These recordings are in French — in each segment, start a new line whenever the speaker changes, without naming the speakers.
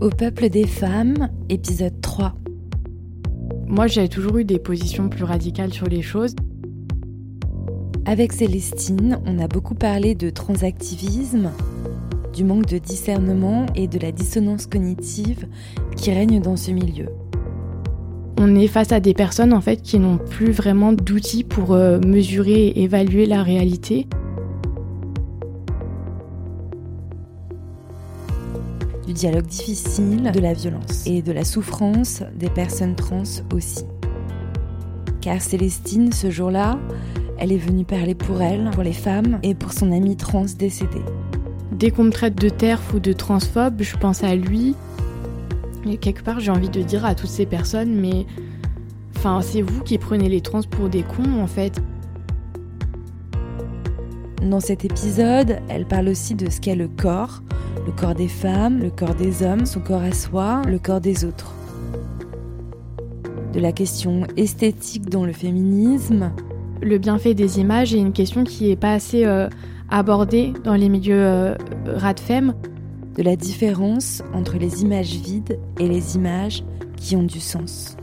Au peuple des femmes, épisode 3.
Moi, j'ai toujours eu des positions plus radicales sur les choses.
Avec Célestine, on a beaucoup parlé de transactivisme, du manque de discernement et de la dissonance cognitive qui règne dans ce milieu.
On est face à des personnes en fait qui n'ont plus vraiment d'outils pour euh, mesurer et évaluer la réalité.
Dialogue difficile, de la violence et de la souffrance des personnes trans aussi. Car Célestine, ce jour-là, elle est venue parler pour elle, pour les femmes et pour son amie trans décédée.
Dès qu'on me traite de terf ou de transphobe, je pense à lui. Et quelque part, j'ai envie de dire à toutes ces personnes, mais enfin, c'est vous qui prenez les trans pour des cons en fait.
Dans cet épisode, elle parle aussi de ce qu'est le corps, le corps des femmes, le corps des hommes, son corps à soi, le corps des autres. De la question esthétique dans le féminisme.
Le bienfait des images est une question qui n'est pas assez euh, abordée dans les milieux euh, radfem.
De la différence entre les images vides et les images qui ont du sens.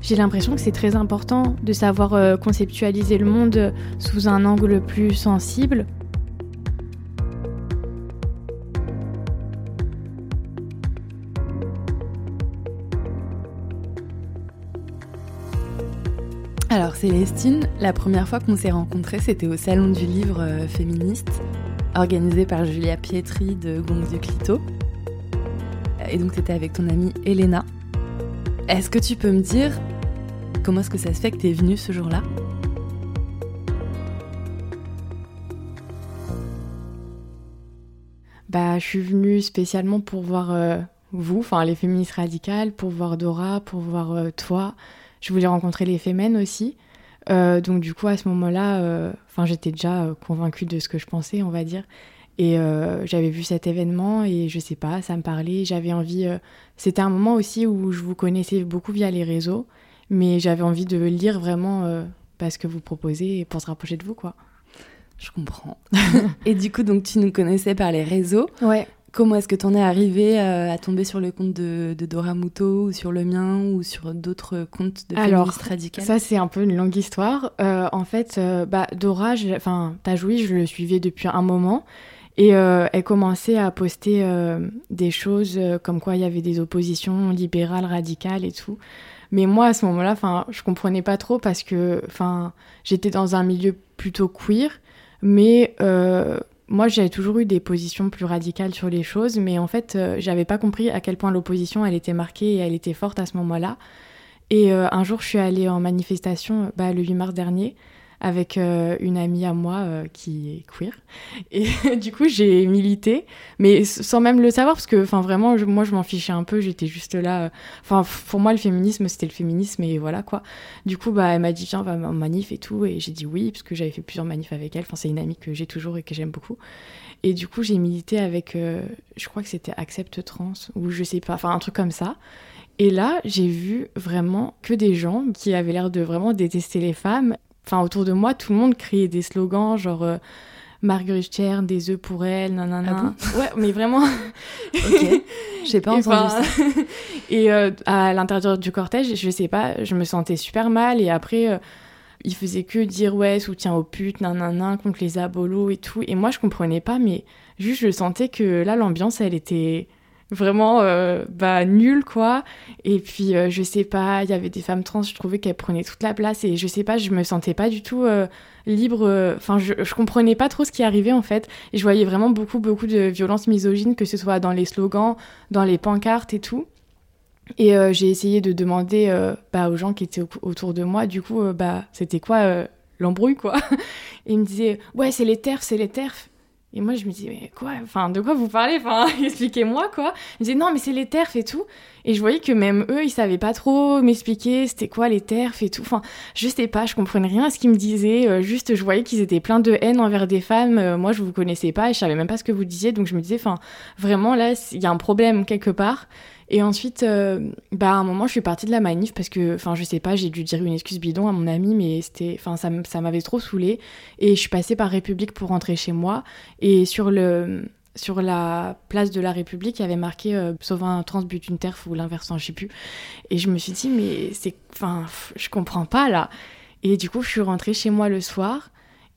J'ai l'impression que c'est très important de savoir euh, conceptualiser le monde sous un angle plus sensible.
Alors Célestine, la première fois qu'on s'est rencontrés, c'était au salon du livre euh, féministe, organisé par Julia Pietri de Gongs de Clito. Et donc c'était avec ton amie Elena. Est-ce que tu peux me dire comment est-ce que ça se fait que tu es venue ce jour-là?
Bah, je suis venue spécialement pour voir euh, vous, enfin les féministes radicales, pour voir Dora, pour voir euh, toi, je voulais rencontrer les Femmes aussi. Euh, donc du coup, à ce moment-là, enfin, j'étais déjà convaincue de ce que je pensais, on va dire. Et j'avais vu cet événement et je sais pas, ça me parlait. J'avais envie. C'était un moment aussi où je vous connaissais beaucoup via les réseaux, mais j'avais envie de lire vraiment parce que vous proposez pour se rapprocher de vous, quoi.
Je comprends. et du coup, donc tu nous connaissais par les réseaux.
Ouais.
Comment est-ce que tu en es arrivé euh, à tomber sur le compte de, Dora Muto ou sur le mien ou sur d'autres comptes de féministes radicales?
Ça, c'est un peu une longue histoire. Euh, en fait, euh, bah, Dora, enfin, Tajoui, je le suivais depuis un moment. Et elle commençait à poster des choses comme quoi il y avait des oppositions libérales, radicales et tout. Mais moi, à ce moment-là, je comprenais pas trop parce que, j'étais dans un milieu plutôt queer, mais moi, j'avais toujours eu des positions plus radicales sur les choses, mais en fait, euh, j'avais pas compris à quel point l'opposition, elle était marquée et elle était forte à ce moment-là. Et euh, un jour, je suis allée en manifestation bah, le 8 mars dernier avec euh, une amie à moi euh, qui est queer. Et du coup, j'ai milité, mais sans même le savoir, parce que vraiment, moi, je m'en fichais un peu, j'étais juste là. Euh, enfin, pour moi, le féminisme, c'était le féminisme, et voilà quoi. Du coup, bah, elle m'a dit, tiens, va en manif et tout, et j'ai dit oui, parce que j'avais fait plusieurs manifs avec elle. Enfin, c'est une amie que j'ai toujours et que j'aime beaucoup. Et du coup, j'ai milité avec, je crois que c'était Accept Trans, ou je sais pas, enfin, un truc comme ça. Et là, j'ai vu vraiment que des gens qui avaient l'air de vraiment détester les femmes Enfin, autour de moi, tout le monde criait des slogans genre euh, Marguerite Cher, des œufs pour elle, nanana.
Ah
ouais, mais vraiment.
ok. J'ai pas entendu ça.
et euh, à l'intérieur du cortège, je sais pas, je me sentais super mal. Et après, euh, il faisait que dire ouais, soutien aux putes, nanana, contre les abolos et tout. Et moi, je comprenais pas, mais juste, je sentais que là, l'ambiance, elle était vraiment euh, bah nul quoi. Et puis euh, je sais pas il y avait des femmes trans je trouvais qu'elles prenaient toute la place et je sais pas je me sentais pas du tout euh, libre enfin je, comprenais pas trop ce qui arrivait en fait. Et je voyais vraiment beaucoup beaucoup de violences misogynes que ce soit dans les slogans dans les pancartes et tout. Et j'ai essayé de demander bah, aux gens qui étaient autour de moi. Du coup bah c'était quoi l'embrouille quoi? Et ils me disaient ouais c'est les terfs c'est les terfs et moi, je me dis, mais quoi? Enfin, de quoi vous parlez? Enfin, expliquez-moi, quoi. Ils disaient, non, mais c'est les terfs et tout. Et je voyais que même eux, ils savaient pas trop m'expliquer c'était quoi les terfs et tout. Enfin, je sais pas, je comprenais rien à ce qu'ils me disaient. Euh, juste, je voyais qu'ils étaient pleins de haine envers des femmes. Euh, moi, je vous connaissais pas et je savais même pas ce que vous disiez. Donc, je me disais, enfin, vraiment, là, il y a un problème quelque part. Et ensuite, euh, bah, à un moment, je suis partie de la manif parce que, enfin, je sais pas, j'ai dû dire une excuse bidon à mon ami, mais c'était, enfin, ça, ça m'avait trop saoulée. Et je suis passée par République pour rentrer chez moi. Et sur le, sur la place de la République, il y avait marqué euh, Sauve un trans but une terre ou l'inverse, je sais plus. Et je me suis dit, mais c'est. Enfin, je comprends pas là. Et du coup, je suis rentrée chez moi le soir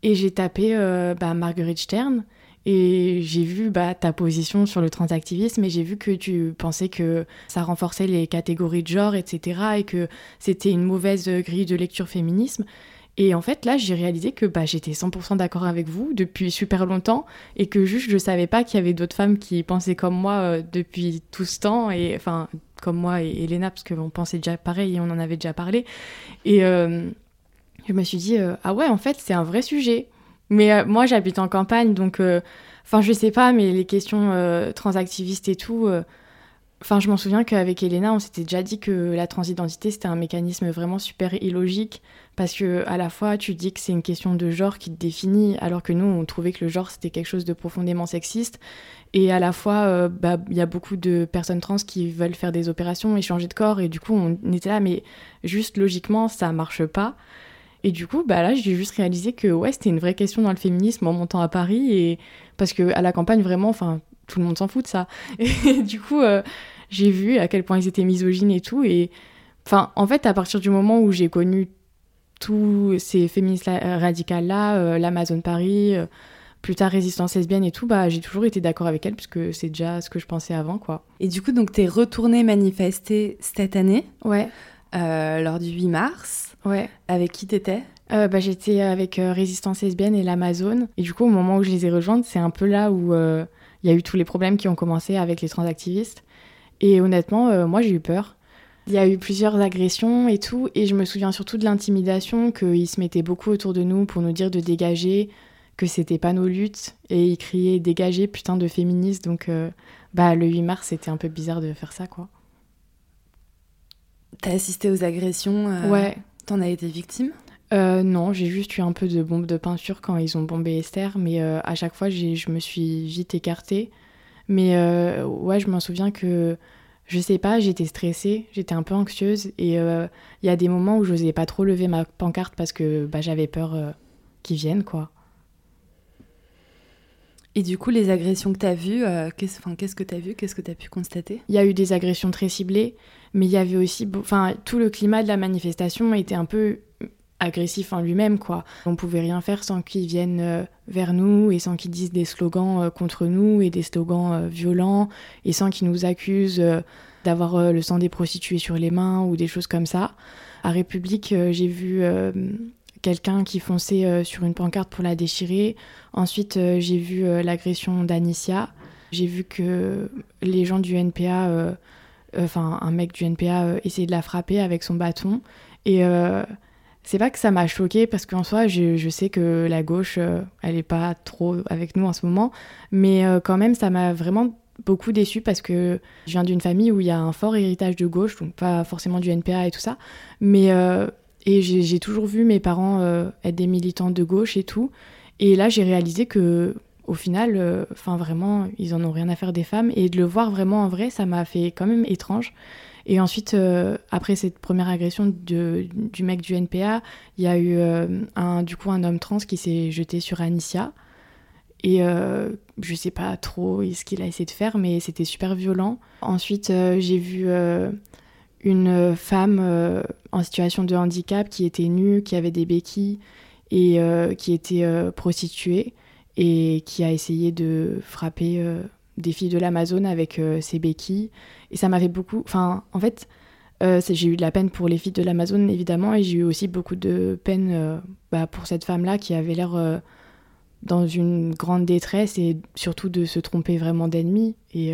et j'ai tapé euh, bah, Marguerite Stern. Et j'ai vu bah, ta position sur le transactivisme et j'ai vu que tu pensais que ça renforçait les catégories de genre, etc. et que c'était une mauvaise grille de lecture féminisme. Et en fait, là, j'ai réalisé que bah, j'étais 100% d'accord avec vous depuis super longtemps et que juste je savais pas qu'il y avait d'autres femmes qui pensaient comme moi euh, depuis tout ce temps et enfin comme moi et Elena parce qu'on pensait déjà pareil et on en avait déjà parlé. Et euh, je me suis dit euh, ah ouais, en fait, c'est un vrai sujet. Mais moi, j'habite en campagne donc enfin je sais pas, mais les questions transactivistes et tout. Enfin, je m'en souviens qu'avec Elena, on s'était déjà dit que la transidentité, c'était un mécanisme vraiment super illogique parce que à la fois tu dis que c'est une question de genre qui te définit alors que nous on trouvait que le genre c'était quelque chose de profondément sexiste et à la fois euh, bah, il y a beaucoup de personnes trans qui veulent faire des opérations et changer de corps et du coup on était là mais juste logiquement ça marche pas et du coup bah là j'ai juste réalisé que ouais c'était une vraie question dans le féminisme en montant à Paris et parce que à la campagne vraiment enfin tout le monde s'en fout de ça et du coup euh, j'ai vu à quel point ils étaient misogynes et tout et enfin en fait à partir du moment où j'ai connu tous ces féministes radicales-là, euh, l'Amazon Paris, euh, plus tard Résistance lesbienne et tout, bah, j'ai toujours été d'accord avec elle, puisque c'est déjà ce que je pensais avant. quoi.
Et du coup, donc, t'es retournée manifester cette année
Ouais.
Euh, lors du 8 mars.
Ouais.
Avec qui t'étais
bah, J'étais avec Résistance lesbienne et l'Amazon. Et du coup, au moment où je les ai rejointes, c'est un peu là où il y a eu tous les problèmes qui ont commencé avec les transactivistes. Et honnêtement, moi, j'ai eu peur. Il y a eu plusieurs agressions et tout, et je me souviens surtout de l'intimidation, qu'ils se mettaient beaucoup autour de nous pour nous dire de dégager, que c'était pas nos luttes, et ils criaient dégager putain de féministes, donc euh, bah le 8 mars c'était un peu bizarre de faire ça quoi.
T'as assisté aux agressions
euh, Ouais.
T'en as été victime?
Euh, non, j'ai juste eu un peu de bombes de peinture quand ils ont bombé Esther, mais à chaque fois je me suis vite écartée. Mais ouais, je m'en souviens que je sais pas, j'étais stressée, j'étais un peu anxieuse et euh, il y a des moments où je n'osais pas trop lever ma pancarte parce que bah, j'avais peur euh, qu'ils viennent quoi.
Et du coup, les agressions que tu as vues, euh, qu'est-ce que tu as vu Qu'est-ce que tu as pu constater?
Il y a eu des agressions très ciblées, mais il y avait aussi. Enfin, tout le climat de la manifestation était un peu agressif en lui-même, quoi. On pouvait rien faire sans qu'ils viennent euh, vers nous et sans qu'ils disent des slogans euh, contre nous et des slogans euh, violents et sans qu'ils nous accusent d'avoir le sang des prostituées sur les mains ou des choses comme ça. À République, j'ai vu quelqu'un qui fonçait sur une pancarte pour la déchirer. Ensuite, j'ai vu l'agression d'Anicia. J'ai vu que les gens du NPA, enfin un mec du NPA, essayait de la frapper avec son bâton. Et c'est pas que ça m'a choqué parce qu'en soi, je, sais que la gauche, euh, elle est pas trop avec nous en ce moment, mais euh, quand même, ça m'a vraiment beaucoup déçu parce que je viens d'une famille où il y a un fort héritage de gauche, donc pas forcément du NPA et tout ça, mais euh, et j'ai toujours vu mes parents être des militants de gauche et tout, et là j'ai réalisé que au final, enfin vraiment, ils en ont rien à faire des femmes, et de le voir vraiment en vrai, ça m'a fait quand même étrange. Et ensuite, euh, après cette première agression de, du mec du NPA, il y a eu euh, un, du coup un homme trans qui s'est jeté sur Anicia. Et euh, je sais pas trop ce qu'il a essayé de faire, mais c'était super violent. Ensuite, j'ai vu une femme en situation de handicap qui était nue, qui avait des béquilles et qui était prostituée et qui a essayé de frapper des filles de l'Amazon avec ses béquilles et ça m'avait beaucoup. Enfin, en fait, euh, j'ai eu de la peine pour les filles de l'Amazon, évidemment, et j'ai eu aussi beaucoup de peine euh, bah, pour cette femme-là qui avait l'air euh, dans une grande détresse et surtout de se tromper vraiment d'ennemi. Et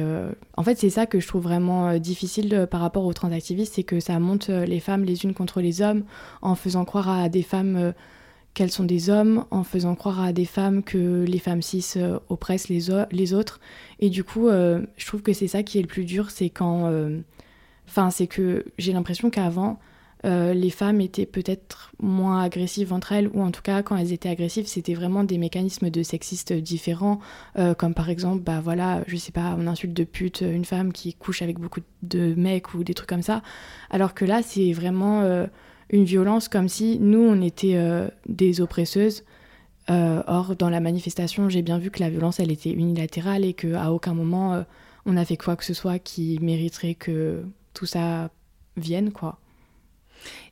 en fait, c'est ça que je trouve vraiment difficile par rapport aux transactivistes, c'est que ça monte les femmes les unes contre les hommes en faisant croire à des femmes qu'elles sont des hommes, en faisant croire à des femmes que les femmes cis euh, oppressent les, autres. Et du coup, euh, je trouve que c'est ça qui est le plus dur, c'est quand... Euh, enfin, c'est que j'ai l'impression qu'avant, les femmes étaient peut-être moins agressives entre elles, ou en tout cas, quand elles étaient agressives, c'était vraiment des mécanismes de sexistes différents, comme par exemple, bah voilà, je sais pas, on insulte de pute une femme qui couche avec beaucoup de mecs ou des trucs comme ça, alors que là, c'est vraiment une violence comme si nous, on était des oppresseuses. or, dans la manifestation, j'ai bien vu que la violence, elle était unilatérale et qu'à aucun moment on a fait quoi que ce soit qui mériterait que tout ça vienne, quoi.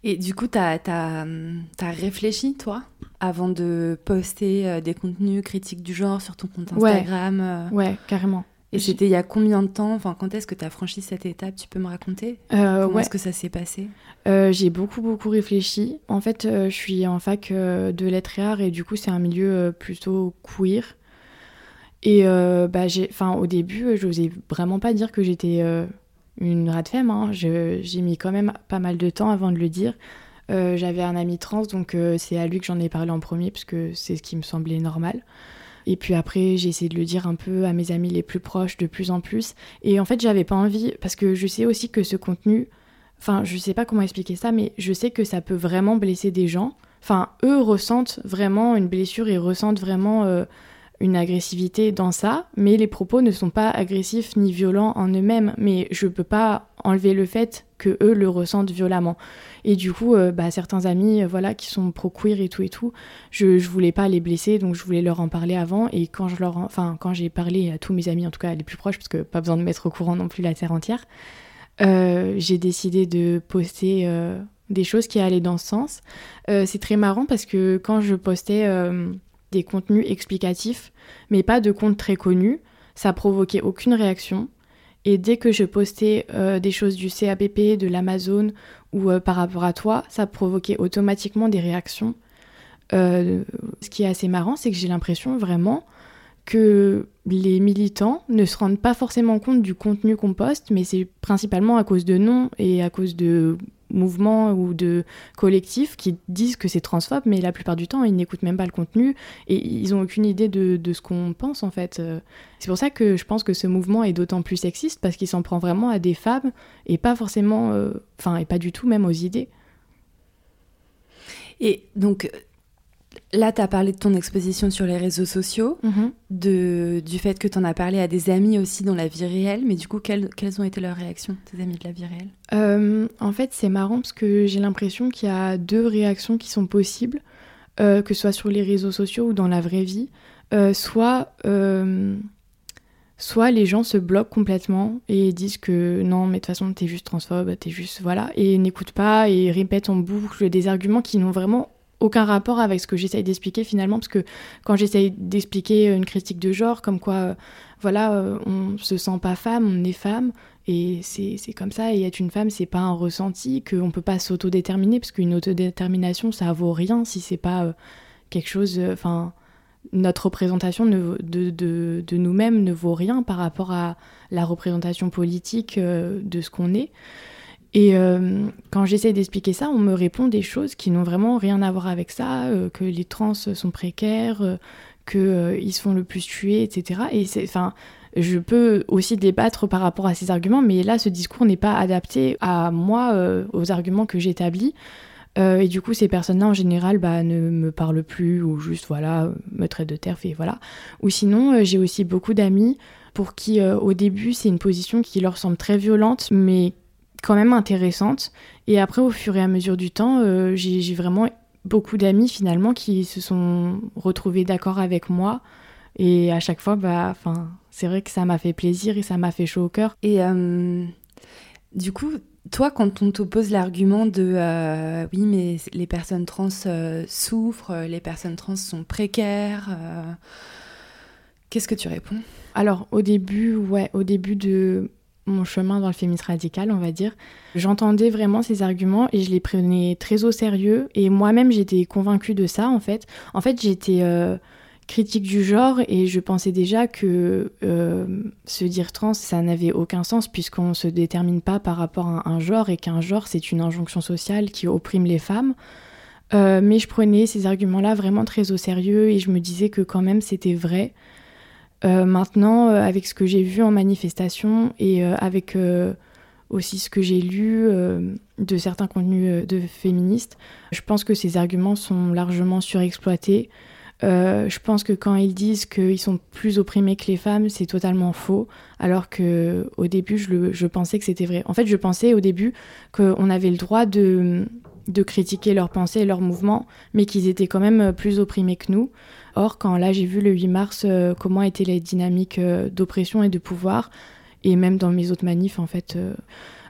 Et du coup, tu as, as, réfléchi, toi, avant de poster euh, des contenus critiques du genre sur ton compte Instagram
euh? Ouais, carrément.
Et c'était il y a combien de temps Enfin, quand est-ce que tu as franchi cette étape? Tu peux me raconter? Euh, Comment est-ce que ça s'est passé?
J'ai beaucoup, beaucoup réfléchi. En fait, je suis en fac de lettres et arts et du coup, c'est un milieu plutôt queer. Et euh, bah, enfin, au début, je n'osais vraiment pas dire que j'étais euh, une rate femme. Hein. J'ai mis quand même pas mal de temps avant de le dire. Euh, j'avais un ami trans, donc c'est à lui que j'en ai parlé en premier, parce que c'est ce qui me semblait normal. Et puis après, j'ai essayé de le dire un peu à mes amis les plus proches de plus en plus. Et en fait, j'avais pas envie, parce que je sais aussi que ce contenu, enfin, je sais pas comment expliquer ça, mais je sais que ça peut vraiment blesser des gens. Enfin, eux ressentent vraiment une blessure et ressentent vraiment une agressivité dans ça, mais les propos ne sont pas agressifs ni violents en eux-mêmes, mais je peux pas enlever le fait que eux le ressentent violemment. Et du coup, euh, bah, certains amis, euh, voilà, qui sont pro queer et tout et tout, je, je voulais pas les blesser, donc je voulais leur en parler avant. Et quand je leur, enfin, quand j'ai parlé à tous mes amis, en tout cas les plus proches, parce que pas besoin de mettre au courant non plus la terre entière, euh, j'ai décidé de poster des choses qui allaient dans ce sens. c'est très marrant parce que quand je postais des contenus explicatifs, mais pas de comptes très connus. Ça provoquait aucune réaction. Et dès que je postais euh, des choses du CAPP, de l'Amazon ou euh, par rapport à toi, ça provoquait automatiquement des réactions. Euh, ce qui est assez marrant, c'est que j'ai l'impression vraiment que les militants ne se rendent pas forcément compte du contenu qu'on poste, mais c'est principalement à cause de noms et à cause de mouvements ou de collectifs qui disent que c'est transphobe, mais la plupart du temps, ils n'écoutent même pas le contenu et ils n'ont aucune idée de, de ce qu'on pense en fait. C'est pour ça que je pense que ce mouvement est d'autant plus sexiste parce qu'il s'en prend vraiment à des femmes et pas forcément, euh, enfin, et pas du tout même aux idées.
Et donc, Là, tu as parlé de ton exposition sur les réseaux sociaux, mhm. de, du fait que tu en as parlé à des amis aussi dans la vie réelle, mais du coup, quelles, quelles ont été leurs réactions, tes amis de la vie réelle?
Euh, En fait, c'est marrant parce que j'ai l'impression qu'il y a deux réactions qui sont possibles, euh, que ce soit sur les réseaux sociaux ou dans la vraie vie. Euh, soit, soit les gens se bloquent complètement et disent que non, mais de toute façon, t'es juste transphobe, t'es juste. Voilà, et n'écoutent pas et répètent en boucle des arguments qui n'ont vraiment aucun rapport avec ce que j'essaye d'expliquer finalement, parce que quand j'essaye d'expliquer une critique de genre, comme quoi, euh, voilà, euh, on se sent pas femme, on est femme, et c'est comme ça, et être une femme, c'est pas un ressenti, qu'on peut pas s'autodéterminer, parce qu'une autodétermination, ça vaut rien si c'est pas euh, quelque chose, enfin, notre représentation de, de, de nous-mêmes ne vaut rien par rapport à la représentation politique de ce qu'on est. Et euh, quand j'essaie d'expliquer ça, on me répond des choses qui n'ont vraiment rien à voir avec ça, euh, que les trans sont précaires, euh, qu'ils se font le plus tuer, etc. Et enfin, je peux aussi débattre par rapport à ces arguments, mais là, ce discours n'est pas adapté à moi, aux arguments que j'établis. et du coup, ces personnes-là, en général, bah, ne me parlent plus ou juste, voilà, me traitent de terre, et voilà. Ou sinon, j'ai aussi beaucoup d'amis pour qui, au début, c'est une position qui leur semble très violente, mais quand même intéressante. Et après, au fur et à mesure du temps, euh, j'ai vraiment beaucoup d'amis finalement qui se sont retrouvés d'accord avec moi. Et à chaque fois, bah, c'est vrai que ça m'a fait plaisir et ça m'a fait chaud au cœur.
Et euh, du coup, toi, quand on t'oppose l'argument de euh, oui, mais les personnes trans souffrent, les personnes trans sont précaires, qu'est-ce que tu réponds?
Alors, au début, ouais, au début de mon chemin dans le féminisme radical, on va dire. J'entendais vraiment ces arguments et je les prenais très au sérieux. Et moi-même, j'étais convaincue de ça, en fait. En fait, j'étais euh, critique du genre et je pensais déjà que euh, se dire trans, ça n'avait aucun sens puisqu'on ne se détermine pas par rapport à un genre et qu'un genre, c'est une injonction sociale qui opprime les femmes. Euh, mais je prenais ces arguments-là vraiment très au sérieux et je me disais que quand même c'était vrai. Euh, maintenant, euh, avec ce que j'ai vu en manifestation et euh, avec aussi ce que j'ai lu de certains contenus de féministes, je pense que ces arguments sont largement surexploités. Je pense que quand ils disent qu'ils sont plus opprimés que les femmes, c'est totalement faux. Alors que au début, je pensais que c'était vrai. En fait, je pensais au début qu'on avait le droit de, de critiquer leurs pensées et leurs mouvements, mais qu'ils étaient quand même plus opprimés que nous. Or, quand là j'ai vu le 8 mars euh, comment étaient les dynamiques euh, d'oppression et de pouvoir, et même dans mes autres manifs, en fait,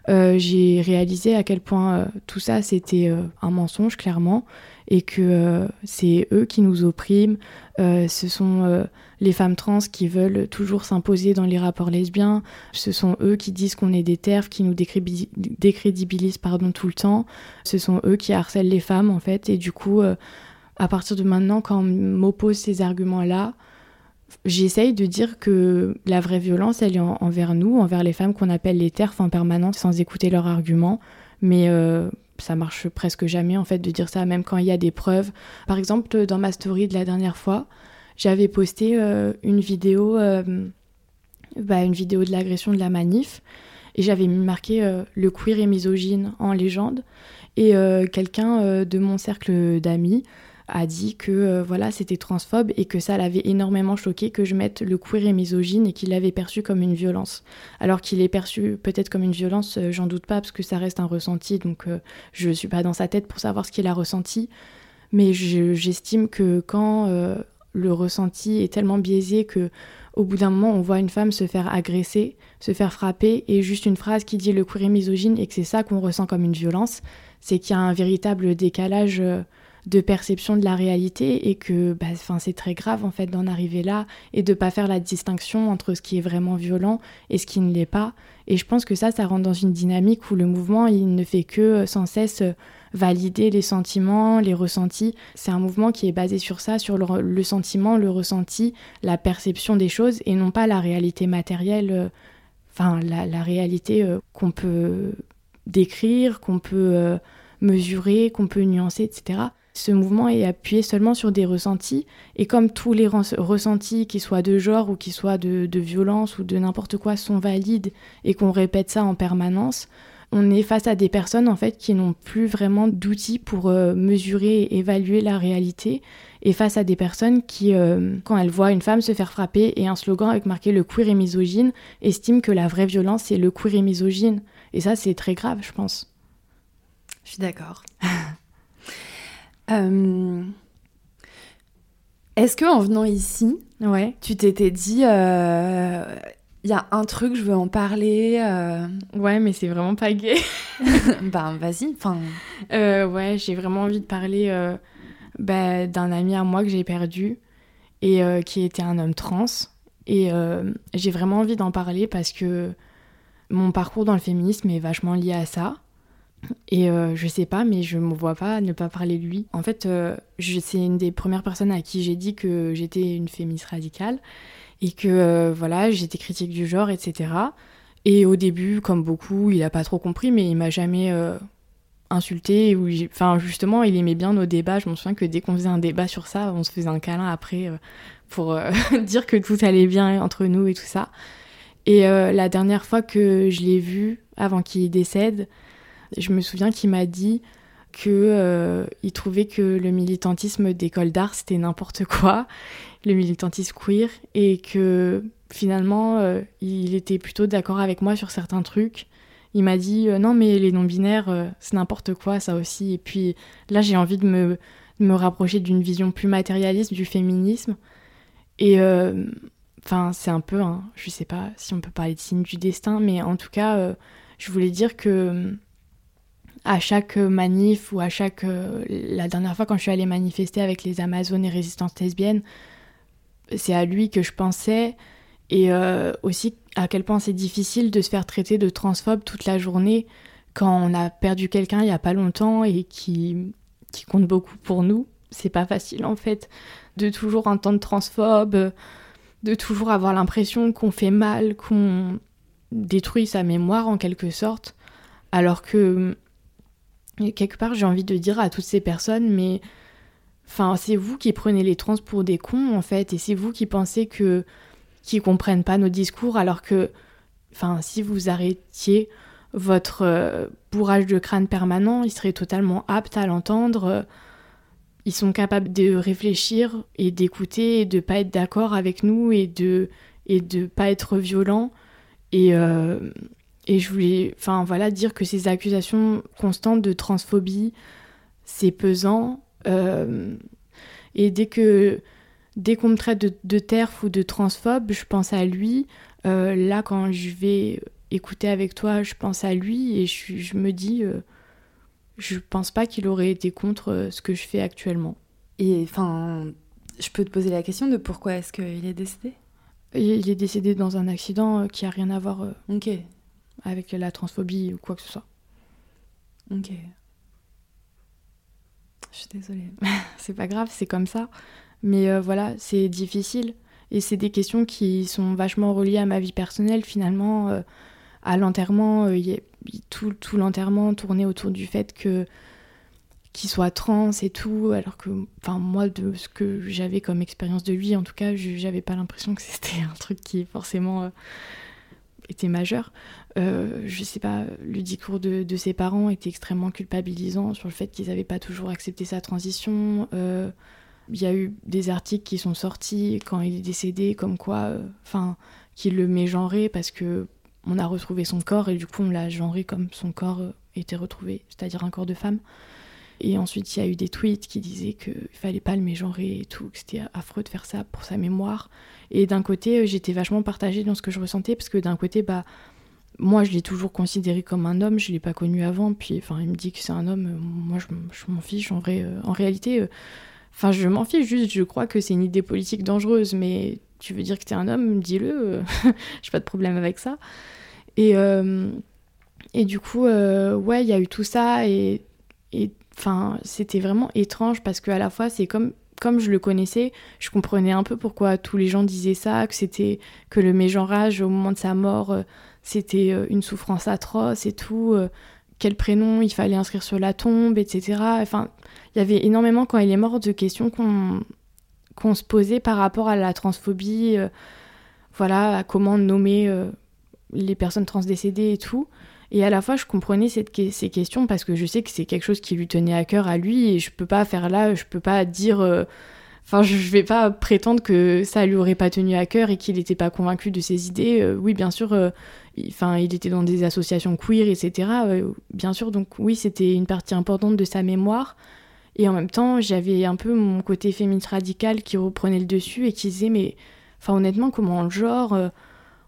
j'ai réalisé à quel point tout ça c'était un mensonge, clairement et que euh, c'est eux qui nous oppriment. Euh, ce sont euh, les femmes trans qui veulent toujours s'imposer dans les rapports lesbiens. Ce sont eux qui disent qu'on est des terfs, qui nous décrédibilisent tout le temps. Ce sont eux qui harcèlent les femmes, en fait. Et du coup, à partir de maintenant, quand on m'oppose ces arguments-là, j'essaye de dire que la vraie violence, elle est envers nous, envers les femmes qu'on appelle les terfs en permanence, sans écouter leurs arguments. Mais ça marche presque jamais en fait de dire ça, même quand il y a des preuves. Par exemple, dans ma story de la dernière fois, j'avais posté euh, une vidéo, euh, bah, une vidéo de l'agression de la manif, et j'avais marqué euh, le queer et misogyne en légende. Et quelqu'un de mon cercle d'amis a dit que euh, voilà c'était transphobe et que ça l'avait énormément choqué que je mette le queer et misogyne et qu'il l'avait perçu comme une violence. Alors qu'il est perçu peut-être comme une violence, euh, j'en doute pas parce que ça reste un ressenti donc euh, je suis pas dans sa tête pour savoir ce qu'il a ressenti. Mais j'estime que quand le ressenti est tellement biaisé que au bout d'un moment on voit une femme se faire agresser, se faire frapper et juste une phrase qui dit le queer et misogyne et que c'est ça qu'on ressent comme une violence, c'est qu'il y a un véritable décalage de perception de la réalité et que bah, c'est très grave en fait d'en arriver là et de pas faire la distinction entre ce qui est vraiment violent et ce qui ne l'est pas. Et je pense que ça, ça rentre dans une dynamique où le mouvement, il ne fait que euh, sans cesse euh, valider les sentiments, les ressentis. C'est un mouvement qui est basé sur ça, sur le, sentiment, le ressenti, la perception des choses et non pas la réalité matérielle, euh, enfin la, réalité qu'on peut décrire, qu'on peut mesurer, qu'on peut nuancer, etc ce mouvement est appuyé seulement sur des ressentis. Et comme tous les ressentis, qu'ils soient de genre ou qu'ils soient de, violence ou de n'importe quoi, sont valides et qu'on répète ça en permanence, on est face à des personnes en fait qui n'ont plus vraiment d'outils pour euh, mesurer et évaluer la réalité et face à des personnes qui, euh, quand elles voient une femme se faire frapper et un slogan avec marqué le queer et misogyne, estiment que la vraie violence c'est le queer et misogyne. Et ça c'est très grave, je pense.
Je suis d'accord. Euh, est-ce que en venant ici,
ouais.
tu t'étais dit, il euh, y a un truc, je veux en parler euh...
Ouais, mais c'est vraiment pas gay.
ben vas-y, enfin.
Ouais, j'ai vraiment envie de parler bah, d'un ami à moi que j'ai perdu et qui était un homme trans. Et j'ai vraiment envie d'en parler parce que mon parcours dans le féminisme est vachement lié à ça. Et euh, je sais pas, mais je me vois pas ne pas parler de lui. En fait, euh, c'est une des premières personnes à qui j'ai dit que j'étais une féministe radicale et que euh, voilà, j'étais critique du genre, etc. Et au début, comme beaucoup, il a pas trop compris, mais il m'a jamais insulté. Ou enfin, justement, il aimait bien nos débats. Je me souviens que dès qu'on faisait un débat sur ça, on se faisait un câlin après pour dire que tout allait bien entre nous et tout ça. Et la dernière fois que je l'ai vu, avant qu'il décède, je me souviens qu'il m'a dit qu'il euh, trouvait que le militantisme d'école d'art c'était n'importe quoi, le militantisme queer, et que finalement euh, il était plutôt d'accord avec moi sur certains trucs. Il m'a dit euh, non mais les non-binaires c'est n'importe quoi ça aussi. Et puis là j'ai envie de me, me rapprocher d'une vision plus matérialiste du féminisme. Et enfin c'est un peu, hein, je sais pas si on peut parler de signe du destin, mais en tout cas je voulais dire que à chaque manif ou à chaque. Euh, la dernière fois, quand je suis allée manifester avec les Amazones et résistances lesbiennes, c'est à lui que je pensais. Et euh, aussi à quel point c'est difficile de se faire traiter de transphobe toute la journée quand on a perdu quelqu'un il n'y a pas longtemps et qui, qui compte beaucoup pour nous. C'est pas facile en fait de toujours entendre transphobe, de toujours avoir l'impression qu'on fait mal, qu'on détruit sa mémoire en quelque sorte. Alors que quelque part, j'ai envie de dire à toutes ces personnes, mais enfin, c'est vous qui prenez les trans pour des cons, en fait, et c'est vous qui pensez que qu'ils comprennent pas nos discours, alors que, enfin, si vous arrêtiez votre bourrage de crâne permanent, ils seraient totalement aptes à l'entendre. Ils sont capables de réfléchir et d'écouter et de pas être d'accord avec nous et de et de pas être violents. Et, et je voulais enfin voilà dire que ces accusations constantes de transphobie, c'est pesant. et dès que dès qu'on me traite de, de terf ou de transphobe, je pense à lui. Euh, là, quand je vais écouter avec toi, je pense à lui et je, me dis, euh, je pense pas qu'il aurait été contre euh, ce que je fais actuellement.
Et enfin, je peux te poser la question de pourquoi est-ce qu'il est décédé?
Il, est décédé dans un accident qui a rien à voir
ok
avec la transphobie ou quoi que ce soit.
Ok. Je suis désolée.
c'est pas grave, c'est comme ça. Mais euh, voilà, c'est difficile. Et c'est des questions qui sont vachement reliées à ma vie personnelle finalement. Euh, à l'enterrement, euh, tout, tout l'enterrement tournait autour du fait que qu'il soit trans et tout, alors que, enfin, moi, de ce que j'avais comme expérience de lui, en tout cas, j'avais pas l'impression que c'était un truc qui forcément était majeur. je sais pas, le discours de, ses parents était extrêmement culpabilisant sur le fait qu'ils n'avaient pas toujours accepté sa transition. Il y a eu des articles qui sont sortis quand il est décédé, comme quoi, euh, enfin, qu'il le mégenrait parce que on a retrouvé son corps et du coup on l'a genré comme son corps euh, était retrouvé, c'est-à-dire un corps de femme. Et ensuite, il y a eu des tweets qui disaient qu'il fallait pas le mégenrer et tout, que c'était affreux de faire ça pour sa mémoire. Et d'un côté, euh, j'étais vachement partagée dans ce que je ressentais, parce que d'un côté, bah, moi, je l'ai toujours considéré comme un homme, je l'ai pas connu avant, puis enfin, il me dit que c'est un homme, moi, je, m'en fiche. En, vrai, en réalité, je m'en fiche, juste je crois que c'est une idée politique dangereuse, mais tu veux dire que t'es un homme, dis-le, j'ai pas de problème avec ça. Et, euh, et du coup, euh, ouais, il y a eu tout ça, et enfin, c'était vraiment étrange parce qu'à la fois, c'est comme comme je le connaissais, je comprenais un peu pourquoi tous les gens disaient ça, que c'était que le mégenrage au moment de sa mort, euh, c'était une souffrance atroce et tout, quel prénom il fallait inscrire sur la tombe, etc. Enfin, il y avait énormément, quand il est mort, de questions qu'on se posait par rapport à la transphobie, euh, voilà, à comment nommer euh, les personnes transdécédées et tout. Et à la fois, je comprenais ces questions parce que je sais que c'est quelque chose qui lui tenait à cœur à lui et je peux pas faire là, je peux pas dire. Euh, enfin, je vais pas prétendre que ça lui aurait pas tenu à cœur et qu'il n'était pas convaincu de ses idées. oui, bien sûr, enfin, il était dans des associations queer, etc. bien sûr, donc oui, c'était une partie importante de sa mémoire. Et en même temps, j'avais un peu mon côté féministe radical qui reprenait le dessus et qui disait, mais enfin, honnêtement, comment le genre, euh,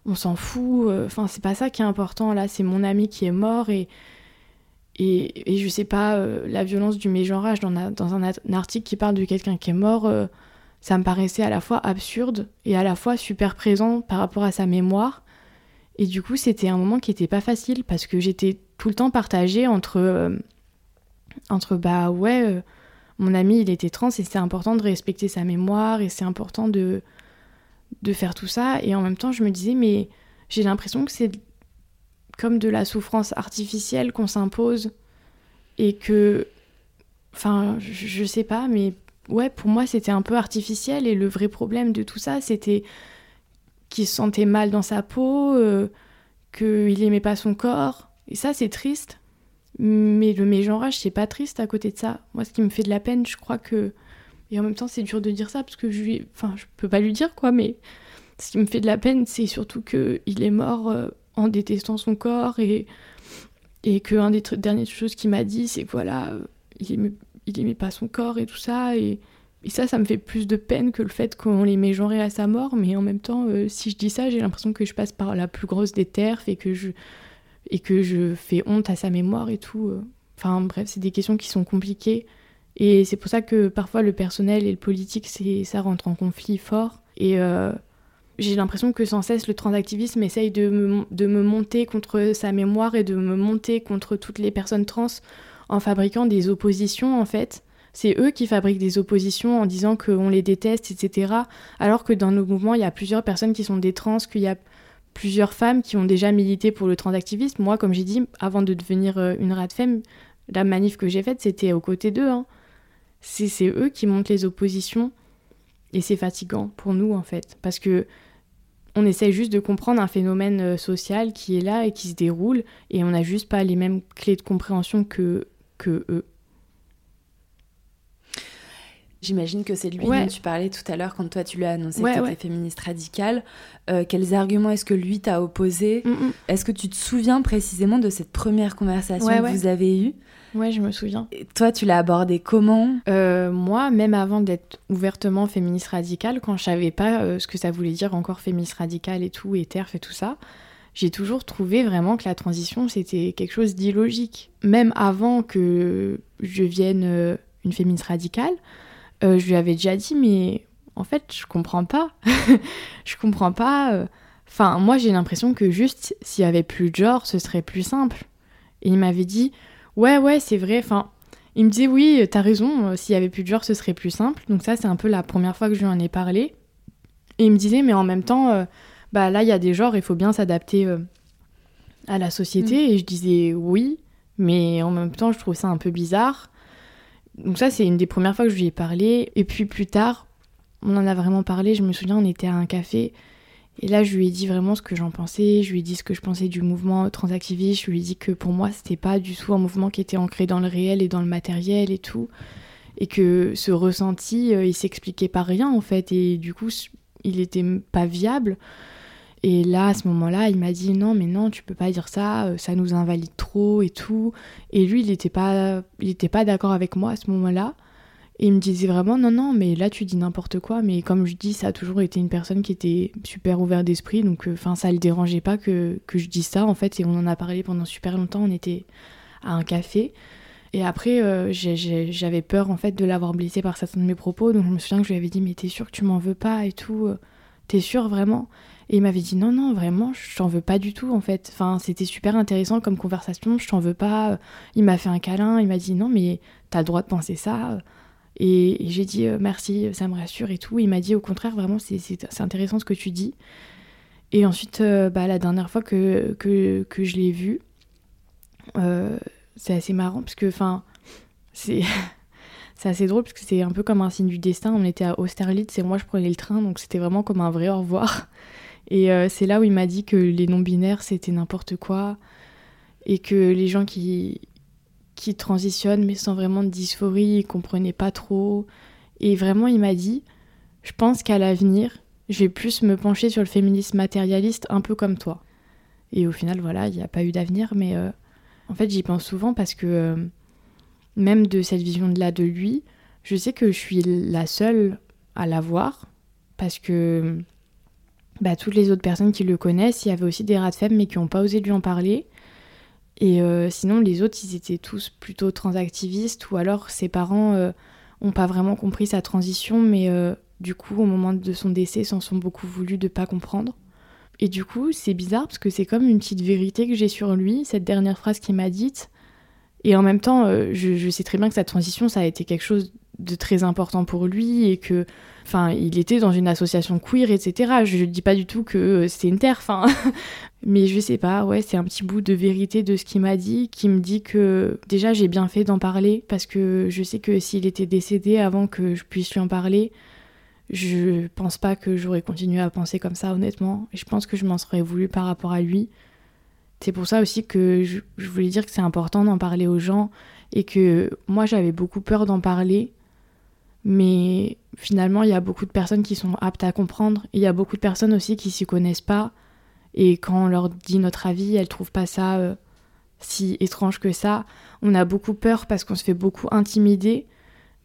on s'en fout. Euh, enfin, c'est pas ça qui est important. Là, c'est mon ami qui est mort et. Et, je sais pas, euh, la violence du mégenrage dans, dans un, article qui parle de quelqu'un qui est mort, ça me paraissait à la fois absurde et à la fois super présent par rapport à sa mémoire. Et du coup, c'était un moment qui était pas facile parce que j'étais tout le temps partagée entre. entre bah ouais mon ami, il était trans et c'est important de respecter sa mémoire et c'est important de, de faire tout ça. Et en même temps, je me disais, mais j'ai l'impression que c'est comme de la souffrance artificielle qu'on s'impose et que. Enfin, je, sais pas, mais ouais, pour moi, c'était un peu artificiel et le vrai problème de tout ça, c'était qu'il se sentait mal dans sa peau, euh, qu'il aimait pas son corps. Et ça, c'est triste. Mais le mégenrage, c'est pas triste à côté de ça. Moi, ce qui me fait de la peine, je crois que. Et en même temps, c'est dur de dire ça parce que je lui. Enfin, je peux pas lui dire quoi, mais ce qui me fait de la peine, c'est surtout qu'il est mort euh, en détestant son corps et, et que des dernières choses qu'il m'a dit, c'est voilà, euh, il, aimait, il aimait pas son corps et tout ça. Et, ça, ça me fait plus de peine que le fait qu'on les mégenrait à sa mort. Mais en même temps, euh, si je dis ça, j'ai l'impression que je passe par la plus grosse des terfs et que je et que je fais honte à sa mémoire et tout. Enfin bref, c'est des questions qui sont compliquées. Et c'est pour ça que parfois le personnel et le politique, ça rentre en conflit fort. Et euh, j'ai l'impression que sans cesse le transactivisme essaye de me, de me monter contre sa mémoire et de me monter contre toutes les personnes trans en fabriquant des oppositions en fait. C'est eux qui fabriquent des oppositions en disant qu'on les déteste, etc. Alors que dans nos mouvements, il y a plusieurs personnes qui sont des trans, qu'il y a plusieurs femmes qui ont déjà milité pour le transactivisme. Moi, comme j'ai dit, avant de devenir euh, une rat femme, la manif que j'ai faite, c'était aux côtés d'eux. Hein. C'est eux qui montent les oppositions. Et c'est fatigant pour nous, en fait. Parce que on essaye juste de comprendre un phénomène euh, social qui est là et qui se déroule, et on n'a juste pas les mêmes clés de compréhension que, que eux.
J'imagine que c'est lui dont tu parlais tout à l'heure quand toi tu lui as annoncé que tu étais féministe radicale. Euh, quels arguments est-ce que lui t'a opposé? Mm, mm. Est-ce que tu te souviens précisément de cette première conversation que vous avez eue?
Ouais, je me souviens.
Et toi, tu l'as abordé comment
euh, Moi, même avant d'être ouvertement féministe radicale, quand je savais pas euh, ce que ça voulait dire encore féministe radicale et tout, et TERF et tout ça, j'ai toujours trouvé vraiment que la transition, c'était quelque chose d'illogique. Même avant que je vienne une féministe radicale, euh, je lui avais déjà dit, mais en fait, je comprends pas. je comprends pas. Euh. Enfin, moi, j'ai l'impression que juste s'il y avait plus de genre, ce serait plus simple. Et il m'avait dit, ouais, ouais, c'est vrai. Enfin, il me disait, oui, t'as raison, euh, s'il y avait plus de genre, ce serait plus simple. Donc, ça, c'est un peu la première fois que je lui en ai parlé. Et il me disait, mais en même temps, bah là, il y a des genres, il faut bien s'adapter à la société. Mm. Et je disais, oui, mais en même temps, je trouve ça un peu bizarre. Donc ça, c'est une des premières fois que je lui ai parlé. Et puis plus tard, on en a vraiment parlé. Je me souviens, on était à un café. Et là, je lui ai dit vraiment ce que j'en pensais. Je lui ai dit ce que je pensais du mouvement transactiviste. Je lui ai dit que pour moi, c'était pas du tout un mouvement qui était ancré dans le réel et dans le matériel et tout. Et que ce ressenti, euh, il s'expliquait par rien en fait. Et du coup, il était pas viable. Et là, à ce moment-là, il m'a dit non, mais non, tu peux pas dire ça, euh, ça nous invalide trop et tout. Et lui, il n'était pas, pas d'accord avec moi à ce moment-là. Et il me disait vraiment non, non, mais là tu dis n'importe quoi. Mais comme je dis, ça a toujours été une personne qui était super ouverte d'esprit, donc euh, enfin ça le dérangeait pas que, je dise ça en fait. Et on en a parlé pendant super longtemps. On était à un café. Et après, euh, j'avais peur en fait de l'avoir blessé par certains de mes propos, donc je me souviens que je lui avais dit mais t'es sûr que tu m'en veux pas et tout, t'es sûr vraiment? Et il m'avait dit non, non, vraiment, je t'en veux pas du tout en fait. Enfin, c'était super intéressant comme conversation, je t'en veux pas. Il m'a fait un câlin, il m'a dit non, mais t'as le droit de penser ça. Et, j'ai dit euh, merci, ça me rassure et tout. Il m'a dit au contraire, vraiment, c'est intéressant ce que tu dis. Et ensuite, euh, bah, la dernière fois que, que, que je l'ai vu, euh, c'est assez marrant parce que, enfin, c'est. c'est assez drôle parce que c'est un peu comme un signe du destin. On était à Austerlitz et moi je prenais le train, donc c'était vraiment comme un vrai au revoir. Et c'est là où il m'a dit que les non-binaires, c'était n'importe quoi. Et que les gens qui, qui transitionnent, mais sans vraiment de dysphorie, ils comprenaient pas trop. Et vraiment, il m'a dit Je pense qu'à l'avenir, je vais plus me pencher sur le féminisme matérialiste, un peu comme toi. Et au final, voilà, il n'y a pas eu d'avenir, mais euh, en fait, j'y pense souvent parce que euh, même de cette vision-là de lui, je sais que je suis la seule à l'avoir parce que bah, toutes les autres personnes qui le connaissent, il y avait aussi des rats de femme mais qui n'ont pas osé lui en parler. Et euh, sinon, les autres, ils étaient tous plutôt transactivistes ou alors ses parents n'ont euh, pas vraiment compris sa transition, mais euh, du coup, au moment de son décès, s'en sont beaucoup voulu de pas comprendre. Et du coup, c'est bizarre parce que c'est comme une petite vérité que j'ai sur lui, cette dernière phrase qu'il m'a dite. Et en même temps, je, je, sais très bien que sa transition, ça a été quelque chose de très important pour lui et que Enfin, il était dans une association queer, etc. Je dis pas du tout que euh, c'était une terre, enfin. Mais je sais pas, ouais, c'est un petit bout de vérité de ce qu'il m'a dit, qui me dit que déjà j'ai bien fait d'en parler, parce que je sais que s'il était décédé avant que je puisse lui en parler, je pense pas que j'aurais continué à penser comme ça, honnêtement. Je pense que je m'en serais voulu par rapport à lui. C'est pour ça aussi que je voulais dire que c'est important d'en parler aux gens et que moi j'avais beaucoup peur d'en parler mais finalement, il y a beaucoup de personnes qui sont aptes à comprendre. Il y a beaucoup de personnes aussi qui s'y connaissent pas. Et quand on leur dit notre avis, elles trouvent pas ça euh, si étrange que ça. On a beaucoup peur parce qu'on se fait beaucoup intimider.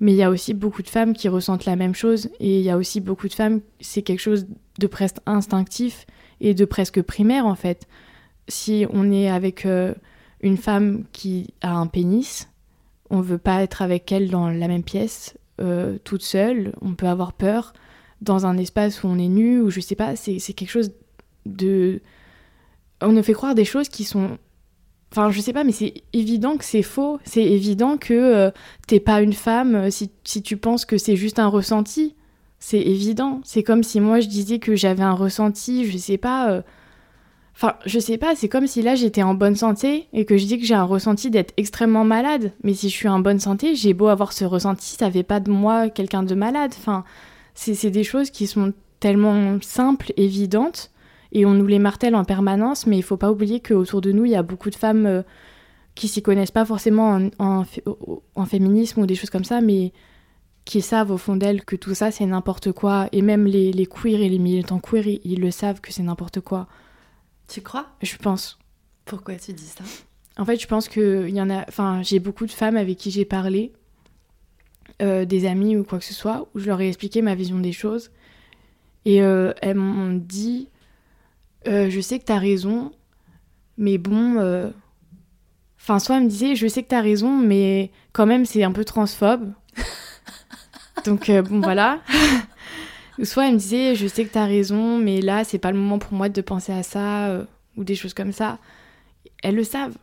Mais il y a aussi beaucoup de femmes qui ressentent la même chose. Et il y a aussi beaucoup de femmes, c'est quelque chose de presque instinctif et de presque primaire en fait. Si on est avec euh, une femme qui a un pénis, on veut pas être avec elle dans la même pièce euh, toute seule, on peut avoir peur dans un espace où on est nu, ou je sais pas, c'est quelque chose de... On nous fait croire des choses qui sont... Enfin, je sais pas, mais c'est évident que c'est faux. C'est évident que euh, t'es pas une femme euh, si, si tu penses que c'est juste un ressenti. C'est évident. C'est comme si moi je disais que j'avais un ressenti, je sais pas Enfin, je sais pas, c'est comme si là j'étais en bonne santé et que je dis que j'ai un ressenti d'être extrêmement malade. Mais si je suis en bonne santé, j'ai beau avoir ce ressenti, ça fait pas de moi quelqu'un de malade. Enfin, c'est des choses qui sont tellement simples, évidentes, et on nous les martèle en permanence, mais il faut pas oublier qu'autour de nous, il y a beaucoup de femmes euh, qui s'y connaissent pas forcément en, féminisme ou des choses comme ça, mais qui savent au fond d'elles que tout ça c'est n'importe quoi, et même les, les queers et les militants queer, ils le savent que c'est n'importe quoi.
Tu crois?
Je pense.
Pourquoi tu dis ça?
En fait, je pense que y en a. Enfin, j'ai beaucoup de femmes avec qui j'ai parlé, euh, des amis ou quoi que ce soit, où je leur ai expliqué ma vision des choses, et euh, elles m'ont dit, euh, je sais que t'as raison, mais bon. Enfin, soit elles me disaient, je sais que t'as raison, mais quand même c'est un peu transphobe. Donc bon voilà. soit elles me disaient, je sais que t'as raison, mais là c'est pas le moment pour moi de penser à ça ou des choses comme ça elles le savent.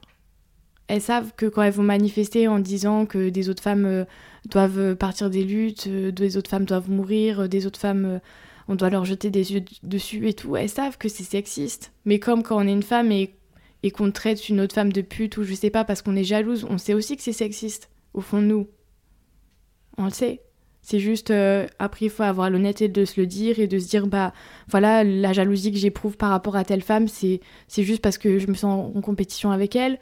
Elles savent que quand elles vont manifester en disant que des autres femmes euh, doivent partir des luttes, euh, des autres femmes doivent mourir, euh, des autres femmes, on doit leur jeter des yeux dessus et tout, elles savent que c'est sexiste. Mais comme quand on est une femme et, et qu'on traite une autre femme de pute ou je sais pas parce qu'on est jalouse, on sait aussi que c'est sexiste, au fond de nous. On le sait. C'est juste, euh, après, il faut avoir l'honnêteté de se le dire et de se dire, bah voilà, la jalousie que j'éprouve par rapport à telle femme, c'est juste parce que je me sens en compétition avec elle.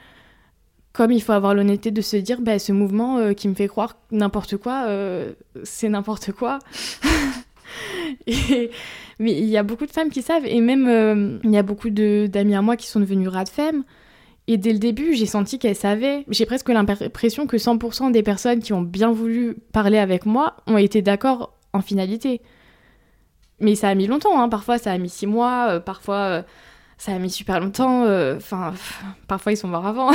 Comme il faut avoir l'honnêteté de se dire, bah ce mouvement euh, qui me fait croire n'importe quoi, euh, c'est n'importe quoi. mais il y a beaucoup de femmes qui savent, et même il y a beaucoup d'amis à moi qui sont devenus rat de femmes. Et dès le début, j'ai senti qu'elle savait. J'ai presque l'impression que 100% des personnes qui ont bien voulu parler avec moi ont été d'accord en finalité. Mais ça a mis longtemps, hein. parfois ça a mis six mois, euh, parfois euh, ça a mis super longtemps, euh, enfin, parfois ils sont morts avant.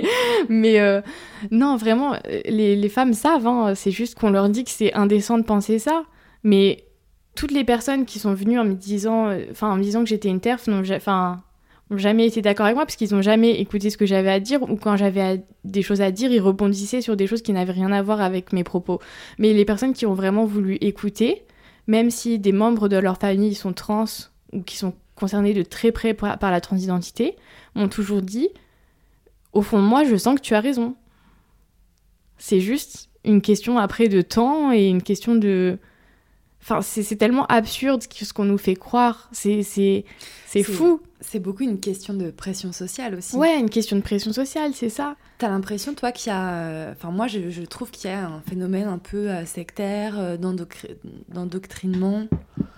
Mais non, vraiment, les, femmes savent, hein. c'est juste qu'on leur dit que c'est indécent de penser ça. Mais toutes les personnes qui sont venues en me disant, en me disant que j'étais une terf, enfin, n'ont jamais été d'accord avec moi parce qu'ils n'ont jamais écouté ce que j'avais à dire ou quand j'avais des choses à dire, ils rebondissaient sur des choses qui n'avaient rien à voir avec mes propos. Mais les personnes qui ont vraiment voulu écouter, même si des membres de leur famille sont trans ou qui sont concernés de très près par, la transidentité, m'ont toujours dit au fond de moi, je sens que tu as raison. C'est juste une question après de temps et une question de Enfin, c'est tellement absurde ce qu'on nous fait croire. C'est fou.
C'est beaucoup une question de pression sociale aussi.
Ouais, une question de pression sociale, c'est ça.
T'as l'impression, toi, qu'il y a. Euh, enfin, moi, je, je trouve qu'il y a un phénomène un peu euh, sectaire, euh, d'endoctrinement.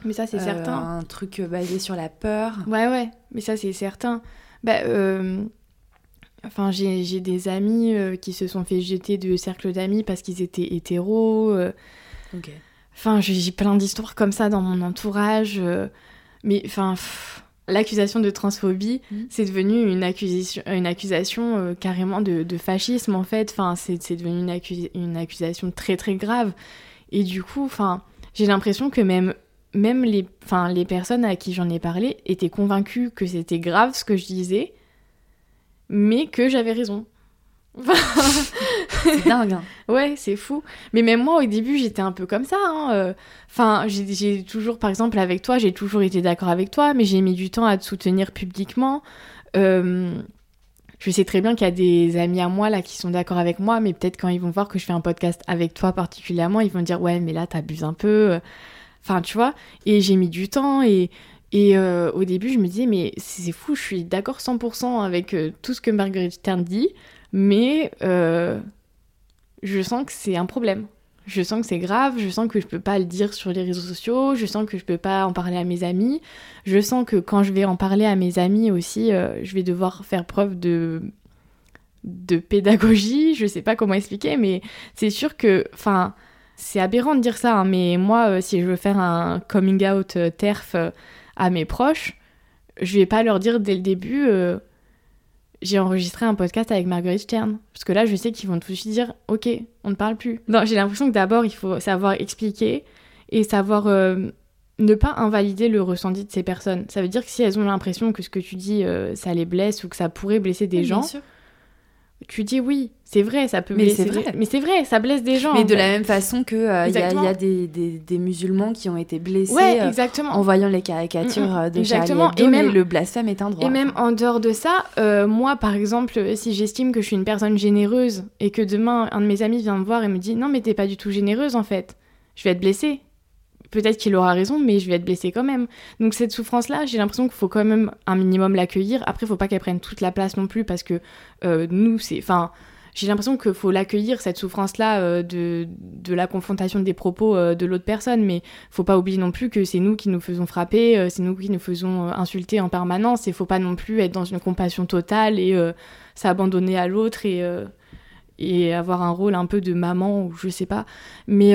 Mais ça, c'est certain.
Un truc basé sur la peur.
Ouais, ouais. Mais ça, c'est certain. Bah, Enfin, j'ai des amis qui se sont fait jeter de cercle d'amis parce qu'ils étaient hétéros.
ok.
Enfin, j'ai plein d'histoires comme ça dans mon entourage. mais enfin l'accusation de transphobie, mm. c'est devenu une accusation, une accusation euh, carrément de, fascisme en fait. Enfin, c'est devenu une, une, accusation très très grave. Et du coup, enfin, j'ai l'impression que même, même les, les personnes à qui j'en ai parlé étaient convaincues que c'était grave ce que je disais, mais que j'avais raison
c'est dingue. Hein.
Ouais, c'est fou. Mais même moi, au début, j'étais un peu comme ça. Hein, euh. Enfin, j'ai toujours, par exemple, avec toi, j'ai toujours été d'accord avec toi, mais j'ai mis du temps à te soutenir publiquement. Euh, je sais très bien qu'il y a des amis à moi là qui sont d'accord avec moi, mais peut-être quand ils vont voir que je fais un podcast avec toi particulièrement, ils vont dire ouais, mais là t'abuses un peu. Enfin, tu vois. Et j'ai mis du temps et et euh, au début, je me disais mais c'est fou, je suis d'accord 100% avec tout ce que Marguerite Stern dit mais euh, je sens que c'est un problème. Je sens que c'est grave, je sens que je peux pas le dire sur les réseaux sociaux, je sens que je peux pas en parler à mes amis, je sens que quand je vais en parler à mes amis aussi, euh, je vais devoir faire preuve de de pédagogie, je sais pas comment expliquer, mais c'est sûr que, enfin, c'est aberrant de dire ça, hein, mais moi, euh, si je veux faire un coming out terf à mes proches, je vais pas leur dire dès le début, j'ai enregistré un podcast avec Marguerite Stern. Parce que là, je sais qu'ils vont tout de suite dire Ok, on ne parle plus. Non, j'ai l'impression que d'abord, il faut savoir expliquer et savoir euh, ne pas invalider le ressenti de ces personnes. Ça veut dire que si elles ont l'impression que ce que tu dis, euh, ça les blesse ou que ça pourrait blesser des gens, tu dis oui, c'est vrai, ça peut
mais blesser. Vrai.
Mais c'est vrai, ça blesse des gens.
Mais de la même façon que euh, il y, a, des, des, des, musulmans qui ont été blessés
euh,
en voyant les caricatures mm, mm, de exactement. Charlie et même le blasphème est un droit.
Et même en dehors de ça, euh, moi par exemple, si j'estime que je suis une personne généreuse et que demain un de mes amis vient me voir et me dit non mais t'es pas du tout généreuse en fait, je vais être blessée peut-être qu'il aura raison, mais je vais être blessée quand même. Donc cette souffrance-là, j'ai l'impression qu'il faut quand même un minimum l'accueillir. Après, il faut pas qu'elle prenne toute la place non plus, parce que euh, nous, c'est... Enfin, j'ai l'impression qu'il faut l'accueillir, cette souffrance-là, euh, de, de, la confrontation des propos euh, de l'autre personne, mais faut pas oublier non plus que c'est nous qui nous faisons frapper, c'est nous qui nous faisons insulter en permanence, et faut pas non plus être dans une compassion totale et s'abandonner à l'autre et, et avoir un rôle un peu de maman, ou je sais pas. Mais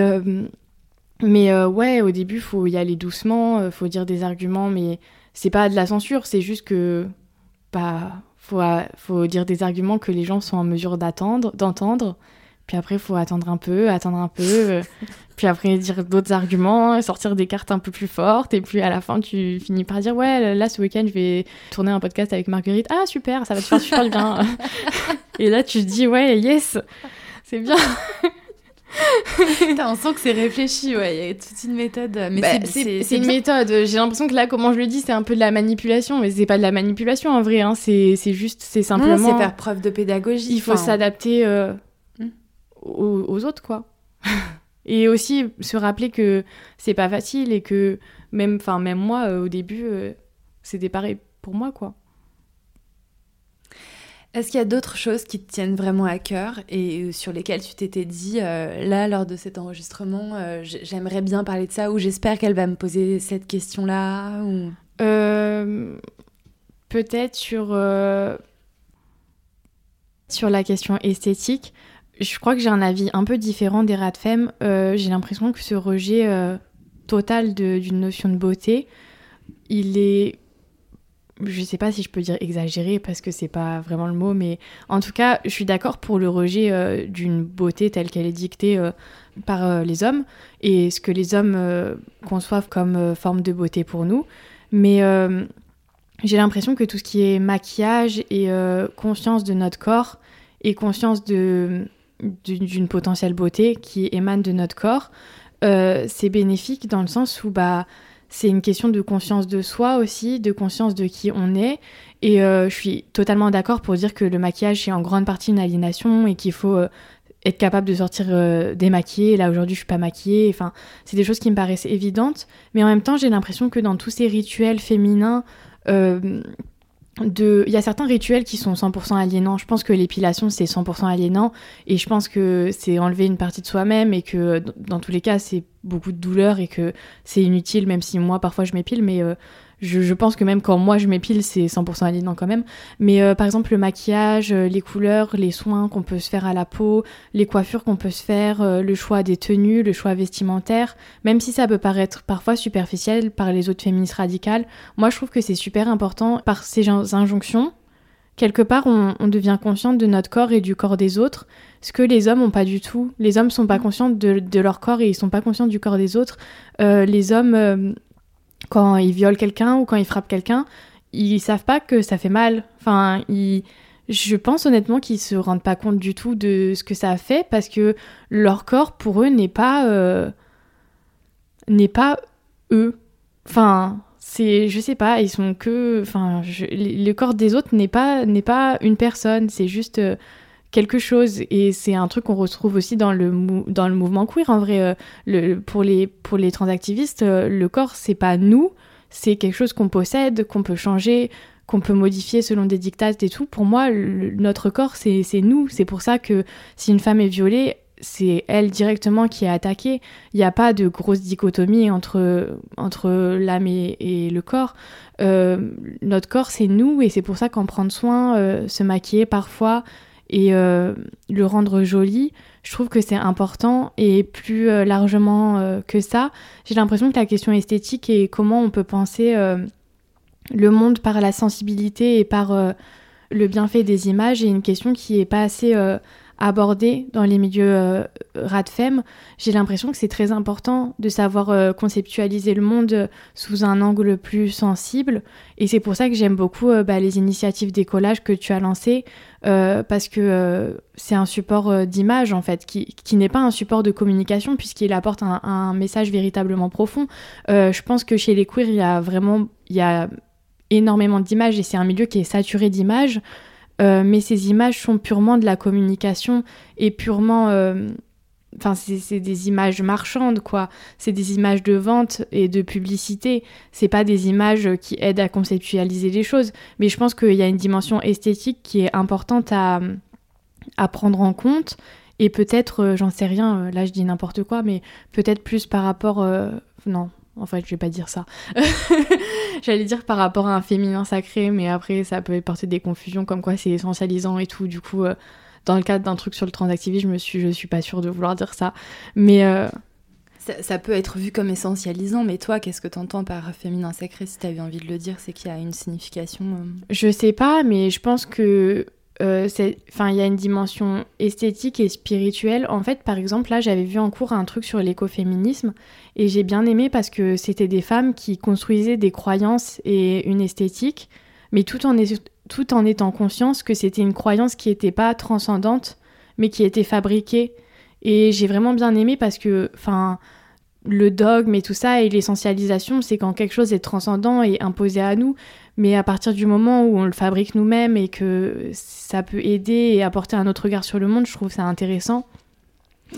mais euh, ouais, au début, faut y aller doucement, euh, faut dire des arguments, mais c'est pas de la censure, c'est juste que bah faut, faut dire des arguments que les gens sont en mesure d'attendre, d'entendre. Puis après, faut attendre un peu, attendre un peu. Euh, puis après, dire d'autres arguments, sortir des cartes un peu plus fortes. Et puis à la fin, tu finis par dire Ouais, là, ce week-end, je vais tourner un podcast avec Marguerite. Ah, super, ça va te faire super bien. et là, tu te dis Ouais, yes, c'est bien
on sent que c'est réfléchi, ouais. Il y a toute une méthode. Mais
bah, c'est une méthode. J'ai l'impression que là, comment je le dis, c'est un peu de la manipulation, mais c'est pas de la manipulation en vrai. Hein. C'est juste, c'est simplement.
C'est faire preuve de pédagogie.
Il faut s'adapter euh, hmm. aux, autres, quoi. et aussi se rappeler que c'est pas facile et que même, enfin, même moi, euh, au début, euh, c'était pareil pour moi, quoi.
Est-ce qu'il y a d'autres choses qui te tiennent vraiment à cœur et euh, sur lesquelles tu t'étais dit, euh, là, lors de cet enregistrement, euh, j'aimerais bien parler de ça ou j'espère qu'elle va me poser cette question-là ou...
Peut-être sur, sur la question esthétique. Je crois que j'ai un avis un peu différent des Radfem. j'ai l'impression que ce rejet total d'une notion de beauté, il est je sais pas si je peux dire exagéré parce que c'est pas vraiment le mot, mais en tout cas, je suis d'accord pour le rejet euh, d'une beauté telle qu'elle est dictée euh, par euh, les hommes et ce que les hommes conçoivent comme forme de beauté pour nous. Mais j'ai l'impression que tout ce qui est maquillage et conscience de notre corps et conscience d'une potentielle beauté qui émane de notre corps, c'est bénéfique dans le sens où bah c'est une question de conscience de soi aussi, de conscience de qui on est. Et euh, je suis totalement d'accord pour dire que le maquillage, c'est en grande partie une aliénation et qu'il faut euh, être capable de sortir euh. Là, aujourd'hui, je suis pas maquillée. Enfin, c'est des choses qui me paraissent évidentes. Mais en même temps, j'ai l'impression que dans tous ces rituels féminins, il y a certains rituels qui sont 100% aliénants. Je pense que l'épilation, c'est 100% aliénant. Et je pense que c'est enlever une partie de soi-même et que dans tous les cas, c'est beaucoup de douleur et que c'est inutile, même si moi, parfois, je m'épile. Mais euh, je, pense que même quand moi je m'épile, c'est 100% aliénant quand même. Mais euh, par exemple, le maquillage, euh, les couleurs, les soins qu'on peut se faire à la peau, les coiffures qu'on peut se faire, euh, le choix des tenues, le choix vestimentaire, même si ça peut paraître parfois superficiel par les autres féministes radicales, moi je trouve que c'est super important par ces injonctions. Quelque part, on, devient consciente de notre corps et du corps des autres, ce que les hommes n'ont pas du tout. Les hommes sont pas conscients de, de, leur corps et ils sont pas conscients du corps des autres. les hommes quand ils violent quelqu'un ou quand ils frappent quelqu'un, ils savent pas que ça fait mal. Enfin, je pense honnêtement qu'ils se rendent pas compte du tout de ce que ça a fait parce que leur corps pour eux n'est pas euh, n'est pas eux. Enfin, c'est je sais pas, ils sont que enfin le corps des autres n'est pas n'est pas une personne, c'est juste euh, quelque chose. Et c'est un truc qu'on retrouve aussi dans le, dans le mouvement queer. En vrai, euh, le, pour, les, pour les transactivistes, euh, le corps, c'est pas nous, c'est quelque chose qu'on possède, qu'on peut changer, qu'on peut modifier selon des dictates et tout. Pour moi, notre corps, c'est nous. C'est pour ça que si une femme est violée, c'est elle directement qui est attaquée. Il n'y a pas de grosse dichotomie entre, entre l'âme et, le corps. Euh, notre corps, c'est nous, et c'est pour ça qu'en prendre soin, se maquiller parfois, et euh, le rendre joli, je trouve que c'est important et plus euh, largement euh, que ça, j'ai l'impression que la question esthétique et comment on peut penser le monde par la sensibilité et par le bienfait des images est une question qui est pas assez abordé dans les milieux euh, radfem, j'ai l'impression que c'est très important de savoir euh, conceptualiser le monde sous un angle plus sensible. Et c'est pour ça que j'aime beaucoup euh, bah, les initiatives d'écolage que tu as lancées, parce que c'est un support d'image en fait, qui, qui n'est pas un support de communication, puisqu'il apporte un, message véritablement profond. je pense que chez les queers, il y a vraiment il y a énormément d'images et c'est un milieu qui est saturé d'images. Euh, mais ces images sont purement de la communication et purement euh, Enfin, c'est des images marchandes, quoi. C'est des images de vente et de publicité. C'est pas des images qui aident à conceptualiser les choses. Mais je pense qu'il y a une dimension esthétique qui est importante à, à prendre en compte. Et peut-être, euh, j'en sais rien, là je dis n'importe quoi, mais peut-être plus par rapport. Non, en fait, je vais pas dire ça. J'allais dire par rapport à un féminin sacré, mais après, ça peut porter des confusions comme quoi c'est essentialisant et tout. Du coup, dans le cadre d'un truc sur le transactivisme, je me suis, je suis pas sûre de vouloir dire ça. Mais euh,
ça, peut être vu comme essentialisant, mais toi, qu'est-ce que tu entends par féminin sacré Si tu avais envie de le dire, c'est qu'il y a une signification. Euh,
je sais pas, mais je pense que euh, il y a une dimension esthétique et spirituelle. En fait, par exemple, là, j'avais vu en cours un truc sur l'écoféminisme et j'ai bien aimé parce que c'était des femmes qui construisaient des croyances et une esthétique, mais tout en, tout en étant conscience que c'était une croyance qui n'était pas transcendante, mais qui était fabriquée. Et j'ai vraiment bien aimé parce que, enfin, le dogme et tout ça et l'essentialisation, c'est quand quelque chose est transcendant et imposé à nous. Mais à partir du moment où on le fabrique nous-mêmes et que ça peut aider et apporter un autre regard sur le monde, je trouve ça intéressant.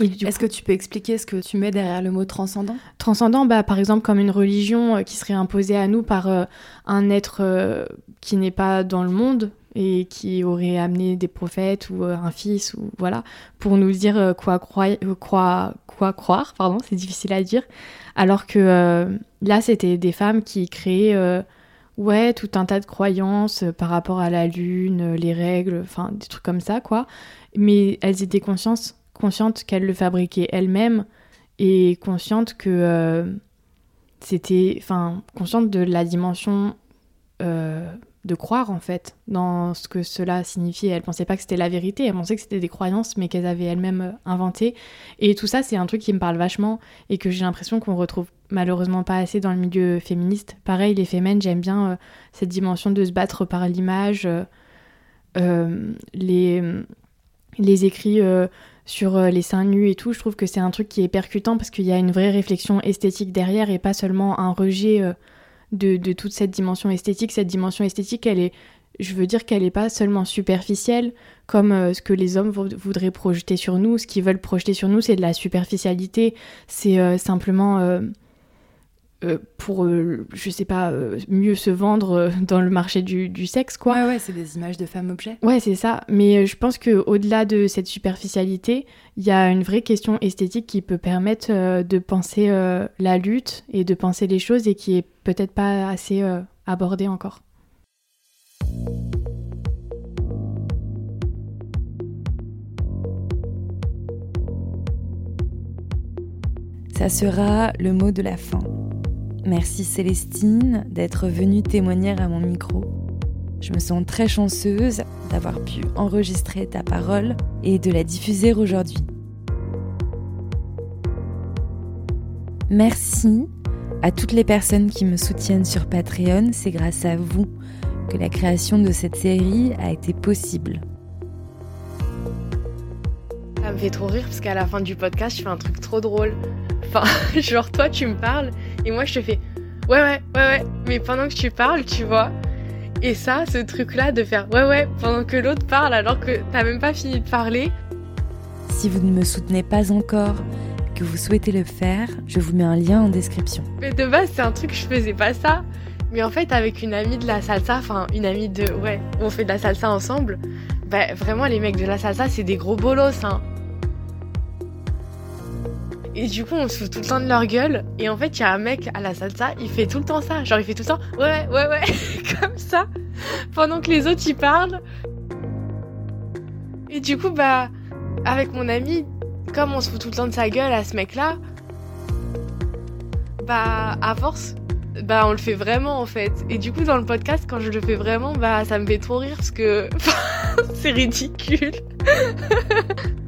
Est-ce que tu peux expliquer ce que tu mets derrière le mot transcendant?
Transcendant, bah, par exemple, comme une religion euh, qui serait imposée à nous par euh, un être euh, qui n'est pas dans le monde et qui aurait amené des prophètes ou un fils, ou voilà, pour nous dire quoi, croire, quoi, quoi croire, pardon, c'est difficile à dire. Alors que là, c'était des femmes qui créaient ouais, tout un tas de croyances par rapport à la lune, les règles, enfin des trucs comme ça, quoi. Mais elles étaient conscientes consciente qu'elle le fabriquait elle-même et consciente que euh, c'était, enfin, consciente de la dimension euh, de croire en fait dans ce que cela signifiait. Elle pensait pas que c'était la vérité, elle pensait que c'était des croyances, mais qu'elle avait elle-même euh, inventées. Et tout ça, c'est un truc qui me parle vachement et que j'ai l'impression qu'on retrouve malheureusement pas assez dans le milieu féministe. Pareil, les fémènes, j'aime bien cette dimension de se battre par l'image, les, les écrits sur euh, les seins nus et tout, je trouve que c'est un truc qui est percutant parce qu'il y a une vraie réflexion esthétique derrière et pas seulement un rejet euh, de, toute cette dimension esthétique. Cette dimension esthétique, elle est, je veux dire qu'elle n'est pas seulement superficielle comme euh, ce que les hommes voudraient projeter sur nous. Ce qu'ils veulent projeter sur nous, c'est de la superficialité, c'est simplement euh, pour, euh, je sais pas, euh, mieux se vendre dans le marché du, sexe, quoi.
Ouais, ouais, c'est des images de femmes-objets.
Ouais, c'est ça. Mais je pense qu'au-delà de cette superficialité, il y a une vraie question esthétique qui peut permettre de penser la lutte et de penser les choses et qui est peut-être pas assez abordée encore.
Ça sera le mot de la fin. Merci Célestine d'être venue témoigner à mon micro. Je me sens très chanceuse d'avoir pu enregistrer ta parole et de la diffuser aujourd'hui. Merci à toutes les personnes qui me soutiennent sur Patreon. C'est grâce à vous que la création de cette série a été possible.
Ça me fait trop rire parce qu'à la fin du podcast, je fais un truc trop drôle. Enfin, genre toi, tu me parles et moi, je te fais ouais, ouais, ouais, ouais. Mais pendant que tu parles, tu vois. Et ça, ce truc-là de faire ouais, ouais, pendant que l'autre parle alors que t'as même pas fini de parler.
Si vous ne me soutenez pas encore, que vous souhaitez le faire, je vous mets un lien en description.
Mais de base, c'est un truc, je faisais pas ça. Mais en fait, avec une amie de la salsa, enfin, une amie de. Ouais, on fait de la salsa ensemble. Bah, vraiment, les mecs de la salsa, c'est des gros bolos, hein. Et du coup, on se fout tout le temps de leur gueule. Et en fait, il y a un mec à la salsa, il fait tout le temps ça. Genre, il fait tout le temps ouais, ouais, ouais, comme ça. Pendant que les autres, ils parlent. Et du coup, bah, avec mon ami, comme on se fout tout le temps de sa gueule à ce mec-là, bah, à force, bah, on le fait vraiment en fait. Et du coup, dans le podcast, quand je le fais vraiment, bah, ça me fait trop rire parce que c'est ridicule.